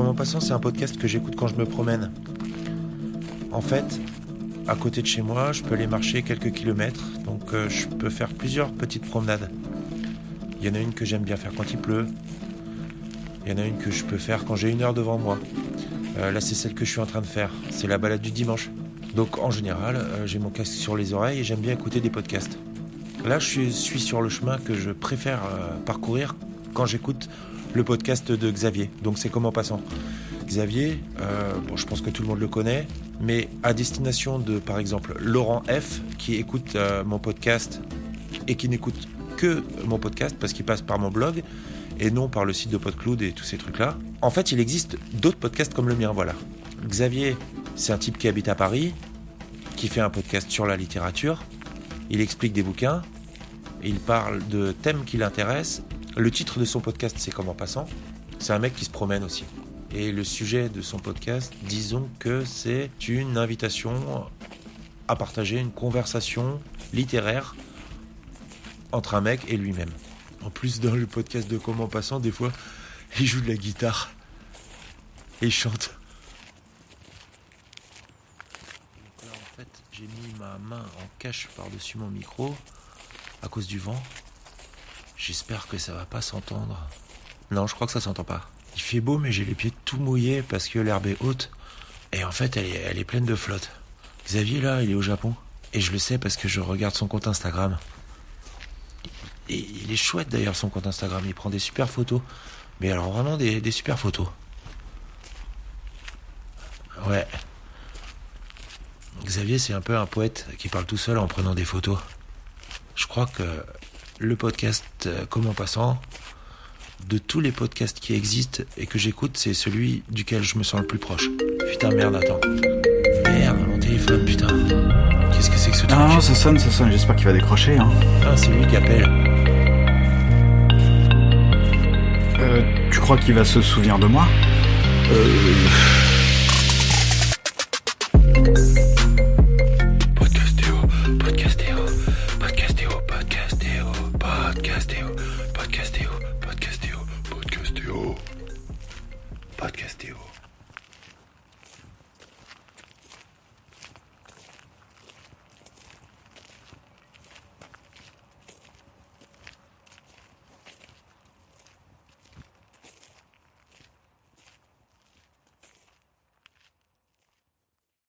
Comment passant, c'est un podcast que j'écoute quand je me promène. En fait, à côté de chez moi, je peux aller marcher quelques kilomètres, donc euh, je peux faire plusieurs petites promenades. Il y en a une que j'aime bien faire quand il pleut. Il y en a une que je peux faire quand j'ai une heure devant moi. Euh, là, c'est celle que je suis en train de faire. C'est la balade du dimanche. Donc, en général, euh, j'ai mon casque sur les oreilles et j'aime bien écouter des podcasts. Là, je suis sur le chemin que je préfère parcourir quand j'écoute le podcast de Xavier. Donc c'est comme en passant? Xavier, euh, bon, je pense que tout le monde le connaît, mais à destination de, par exemple, Laurent F, qui écoute euh, mon podcast et qui n'écoute que mon podcast parce qu'il passe par mon blog et non par le site de PodCloud et tous ces trucs-là. En fait, il existe d'autres podcasts comme le mien, voilà. Xavier, c'est un type qui habite à Paris, qui fait un podcast sur la littérature. Il explique des bouquins, il parle de thèmes qui l'intéressent le titre de son podcast, c'est Comment passant. C'est un mec qui se promène aussi. Et le sujet de son podcast, disons que c'est une invitation à partager une conversation littéraire entre un mec et lui-même. En plus, dans le podcast de Comment passant, des fois, il joue de la guitare et il chante. Donc là, en fait, j'ai mis ma main en cache par-dessus mon micro à cause du vent. J'espère que ça va pas s'entendre. Non, je crois que ça s'entend pas. Il fait beau, mais j'ai les pieds tout mouillés parce que l'herbe est haute. Et en fait, elle est, pleine de flotte. Xavier, là, il est au Japon. Et je le sais parce que je regarde son compte Instagram. Il est chouette d'ailleurs, son compte Instagram. Il prend des super photos. Mais alors, vraiment des, des super photos. Ouais. Xavier, c'est un peu un poète qui parle tout seul en prenant des photos. Je crois que le podcast euh, Comment passant, de tous les podcasts qui existent et que j'écoute, c'est celui duquel je me sens le plus proche. Putain, merde, attends. Merde, mon téléphone, putain. Qu'est-ce que c'est que ce truc Ah, ça sonne, ça sonne, j'espère qu'il va décrocher. Hein. Ah, c'est lui qui appelle. Euh, tu crois qu'il va se souvenir de moi? Euh. Podcastéo, podcastéo, podcastéo, podcastéo, podcastéo.